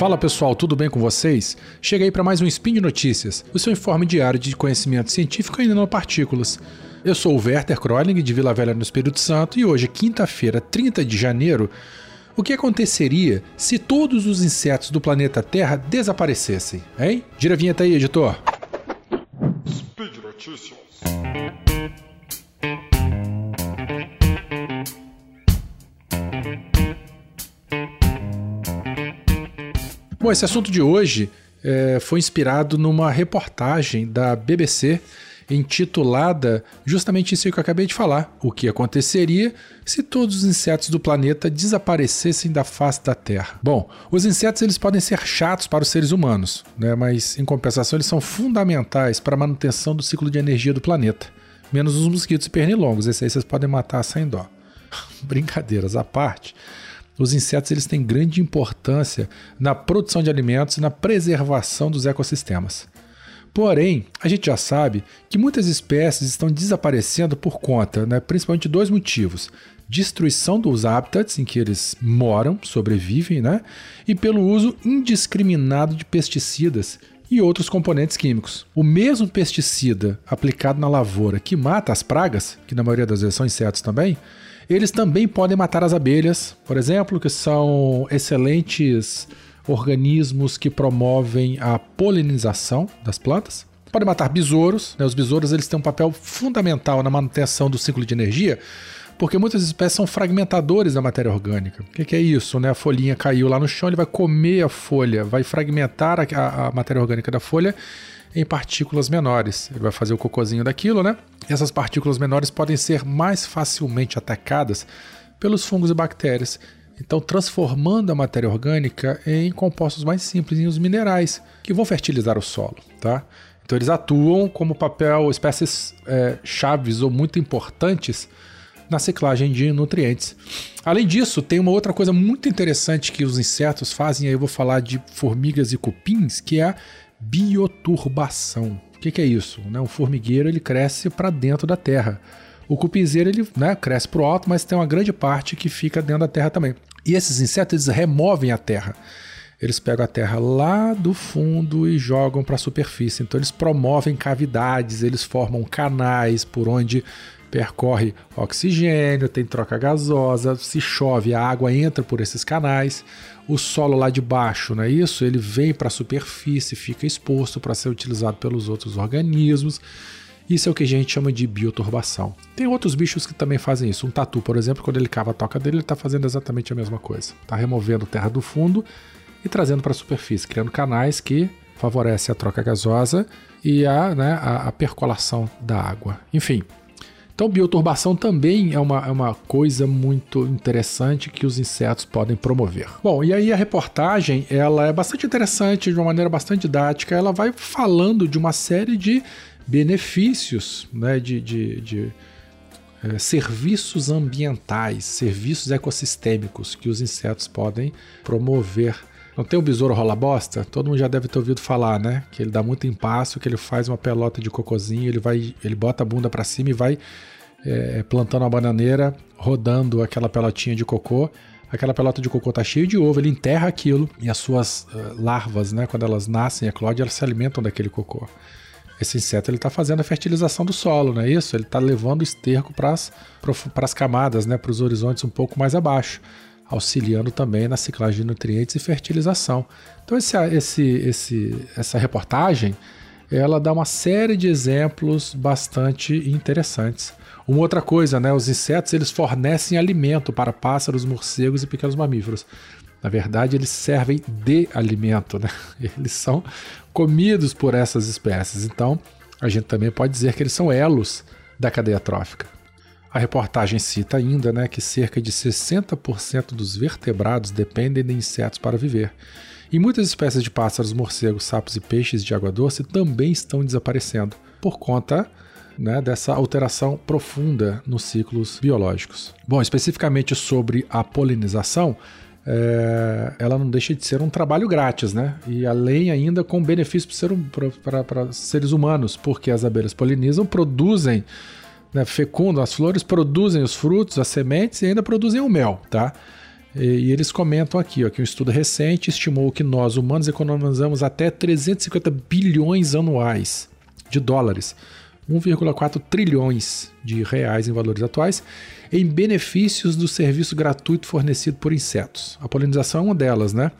Fala pessoal, tudo bem com vocês? Cheguei para mais um Spin de Notícias, o seu informe diário de conhecimento científico em nanopartículas. Eu sou o Werther Kroling, de Vila Velha no Espírito Santo, e hoje, quinta-feira, 30 de janeiro, o que aconteceria se todos os insetos do planeta Terra desaparecessem, hein? Gira a vinheta aí, editor. Speed Notícias. Bom, esse assunto de hoje é, foi inspirado numa reportagem da BBC intitulada justamente isso que eu acabei de falar: o que aconteceria se todos os insetos do planeta desaparecessem da face da Terra. Bom, os insetos eles podem ser chatos para os seres humanos, né? mas em compensação eles são fundamentais para a manutenção do ciclo de energia do planeta. Menos os mosquitos e pernilongos, esses aí vocês podem matar sem dó. Brincadeiras à parte os insetos eles têm grande importância na produção de alimentos e na preservação dos ecossistemas. Porém, a gente já sabe que muitas espécies estão desaparecendo por conta, né, principalmente de dois motivos: destruição dos hábitats em que eles moram, sobrevivem, né, e pelo uso indiscriminado de pesticidas e outros componentes químicos. O mesmo pesticida aplicado na lavoura que mata as pragas, que na maioria das vezes são insetos também, eles também podem matar as abelhas, por exemplo, que são excelentes organismos que promovem a polinização das plantas. Podem matar besouros, né? os besouros eles têm um papel fundamental na manutenção do ciclo de energia, porque muitas espécies são fragmentadores da matéria orgânica. O que, que, é isso? Né? A folhinha caiu lá no chão, ele vai comer a folha, vai fragmentar a, a matéria orgânica da folha em partículas menores. Ele vai fazer o cocôzinho daquilo, né? Essas partículas menores podem ser mais facilmente atacadas pelos fungos e bactérias. Então, transformando a matéria orgânica em compostos mais simples, em os minerais, que vão fertilizar o solo, tá? Então, eles atuam como papel, espécies é, chaves ou muito importantes na ciclagem de nutrientes. Além disso, tem uma outra coisa muito interessante que os insetos fazem, aí eu vou falar de formigas e cupins, que é a bioturbação. O que, que é isso? Né? O formigueiro ele cresce para dentro da terra. O cupinzeiro ele né, cresce para o alto, mas tem uma grande parte que fica dentro da terra também. E esses insetos eles removem a terra. Eles pegam a terra lá do fundo e jogam para a superfície. Então eles promovem cavidades, eles formam canais por onde percorre oxigênio, tem troca gasosa, se chove, a água entra por esses canais. O solo lá de baixo, não é isso? Ele vem para a superfície, fica exposto para ser utilizado pelos outros organismos. Isso é o que a gente chama de bioturbação. Tem outros bichos que também fazem isso. Um tatu, por exemplo, quando ele cava a toca dele, ele está fazendo exatamente a mesma coisa. Está removendo terra do fundo e trazendo para a superfície, criando canais que favorecem a troca gasosa e a, né, a, a percolação da água. Enfim, então, bioturbação também é uma, é uma coisa muito interessante que os insetos podem promover. Bom, e aí a reportagem ela é bastante interessante, de uma maneira bastante didática. Ela vai falando de uma série de benefícios, né, de, de, de é, serviços ambientais, serviços ecossistêmicos que os insetos podem promover não tem o besouro rola bosta? Todo mundo já deve ter ouvido falar, né? Que ele dá muito impasso, que ele faz uma pelota de cocôzinho, ele vai, ele bota a bunda para cima e vai é, plantando uma bananeira, rodando aquela pelotinha de cocô. Aquela pelota de cocô tá cheia de ovo, ele enterra aquilo e as suas uh, larvas, né, quando elas nascem, a Cláudia, elas se alimentam daquele cocô. Esse inseto ele está fazendo a fertilização do solo, não é isso? Ele está levando o esterco para as camadas, né, para os horizontes um pouco mais abaixo, auxiliando também na ciclagem de nutrientes e fertilização. Então esse, esse, esse, essa reportagem ela dá uma série de exemplos bastante interessantes. Uma outra coisa, né, os insetos eles fornecem alimento para pássaros, morcegos e pequenos mamíferos. Na verdade, eles servem de alimento, né? Eles são comidos por essas espécies. Então, a gente também pode dizer que eles são elos da cadeia trófica. A reportagem cita ainda né, que cerca de 60% dos vertebrados dependem de insetos para viver. E muitas espécies de pássaros, morcegos, sapos e peixes de água doce também estão desaparecendo por conta né, dessa alteração profunda nos ciclos biológicos. Bom, especificamente sobre a polinização, é, ela não deixa de ser um trabalho grátis, né? E além ainda com benefício para seres humanos, porque as abelhas polinizam, produzem, né, fecundam as flores, produzem os frutos, as sementes e ainda produzem o mel, tá? E, e eles comentam aqui ó, que um estudo recente estimou que nós, humanos, economizamos até 350 bilhões anuais de dólares, 1,4 trilhões de reais em valores atuais, em benefícios do serviço gratuito fornecido por insetos. A polinização é uma delas, né?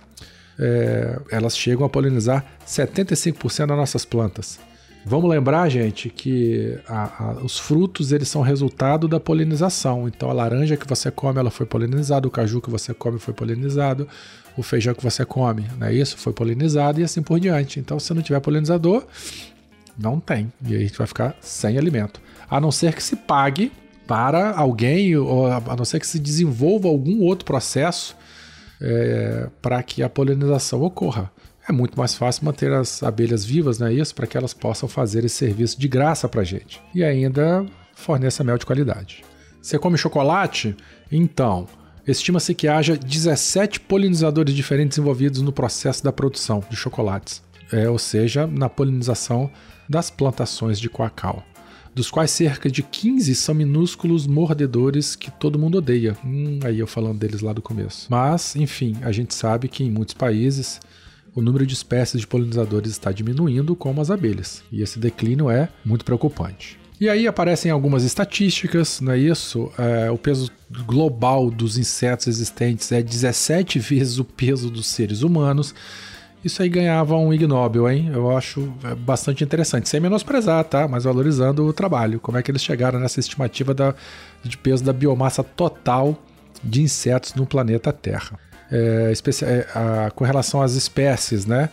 É, elas chegam a polinizar 75% das nossas plantas. Vamos lembrar, gente, que a, a, os frutos eles são resultado da polinização. Então, a laranja que você come, ela foi polinizada, o caju que você come foi polinizado, o feijão que você come, né? Isso foi polinizado e assim por diante. Então, se não tiver polinizador, não tem. E aí a gente vai ficar sem alimento. A não ser que se pague para alguém, ou a não ser que se desenvolva algum outro processo é, para que a polinização ocorra é muito mais fácil manter as abelhas vivas, não é isso? Para que elas possam fazer esse serviço de graça para a gente. E ainda forneça mel de qualidade. Você come chocolate? Então, estima-se que haja 17 polinizadores diferentes envolvidos no processo da produção de chocolates, é, ou seja, na polinização das plantações de cacau, dos quais cerca de 15 são minúsculos mordedores que todo mundo odeia. Hum, aí eu falando deles lá do começo. Mas, enfim, a gente sabe que em muitos países o número de espécies de polinizadores está diminuindo, como as abelhas, e esse declínio é muito preocupante. E aí aparecem algumas estatísticas, não é isso? É, o peso global dos insetos existentes é 17 vezes o peso dos seres humanos. Isso aí ganhava um Ig Nobel, hein? Eu acho é, bastante interessante. Sem menosprezar, tá? Mas valorizando o trabalho. Como é que eles chegaram nessa estimativa da, de peso da biomassa total de insetos no planeta Terra é, é, a, com relação às espécies, né?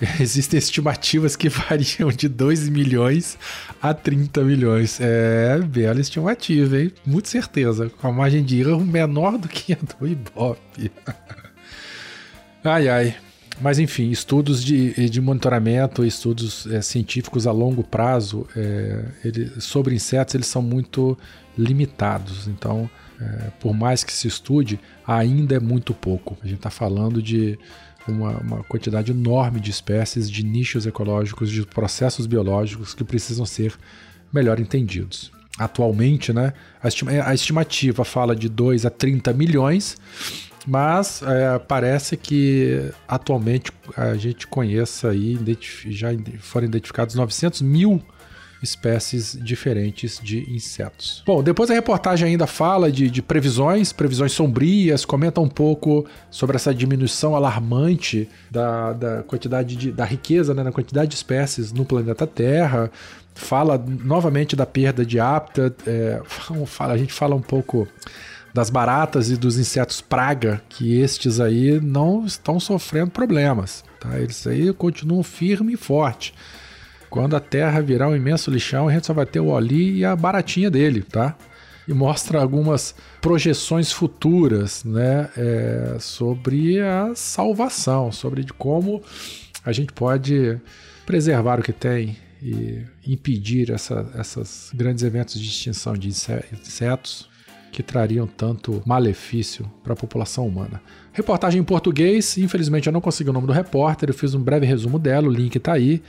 Existem estimativas que variam de 2 milhões a 30 milhões. É bela estimativa, hein? Muito certeza. Com a margem de erro menor do que a do Ibope. ai, ai. Mas enfim, estudos de, de monitoramento, estudos é, científicos a longo prazo é, ele, sobre insetos, eles são muito limitados. Então, é, por mais que se estude, ainda é muito pouco. A gente está falando de uma, uma, quantidade enorme de espécies, de nichos ecológicos, de processos biológicos que precisam ser melhor entendidos. Atualmente, né, a, estima, a estimativa fala de 2 a 30 milhões, mas é, parece que atualmente a gente conheça aí, já foram identificados 900 mil espécies diferentes de insetos. Bom, depois a reportagem ainda fala de, de previsões, previsões sombrias, comenta um pouco sobre essa diminuição alarmante da, da quantidade de, da riqueza, né, na quantidade de espécies no planeta Terra. Fala novamente da perda de hábitat, é, fala, a gente fala um pouco das baratas e dos insetos praga, que estes aí não estão sofrendo problemas. Tá? Eles aí continuam firme e forte. Quando a Terra virar um imenso lixão, a gente só vai ter o Oli e a baratinha dele, tá? E mostra algumas projeções futuras, né? É, sobre a salvação, sobre de como a gente pode preservar o que tem e impedir essa, esses grandes eventos de extinção de insetos que trariam tanto malefício para a população humana. Reportagem em português, infelizmente eu não consegui o nome do repórter, eu fiz um breve resumo dela, o link está aí.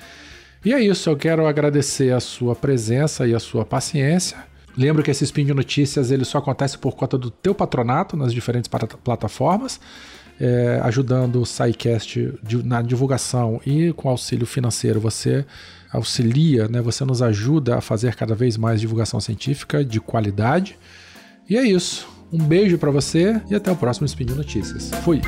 E é isso, eu quero agradecer a sua presença e a sua paciência. Lembro que esse Spin de Notícias ele só acontece por conta do teu patronato nas diferentes plataformas, é, ajudando o SciCast na divulgação e com auxílio financeiro você auxilia, né, você nos ajuda a fazer cada vez mais divulgação científica de qualidade. E é isso. Um beijo para você e até o próximo Spin de Notícias. Fui!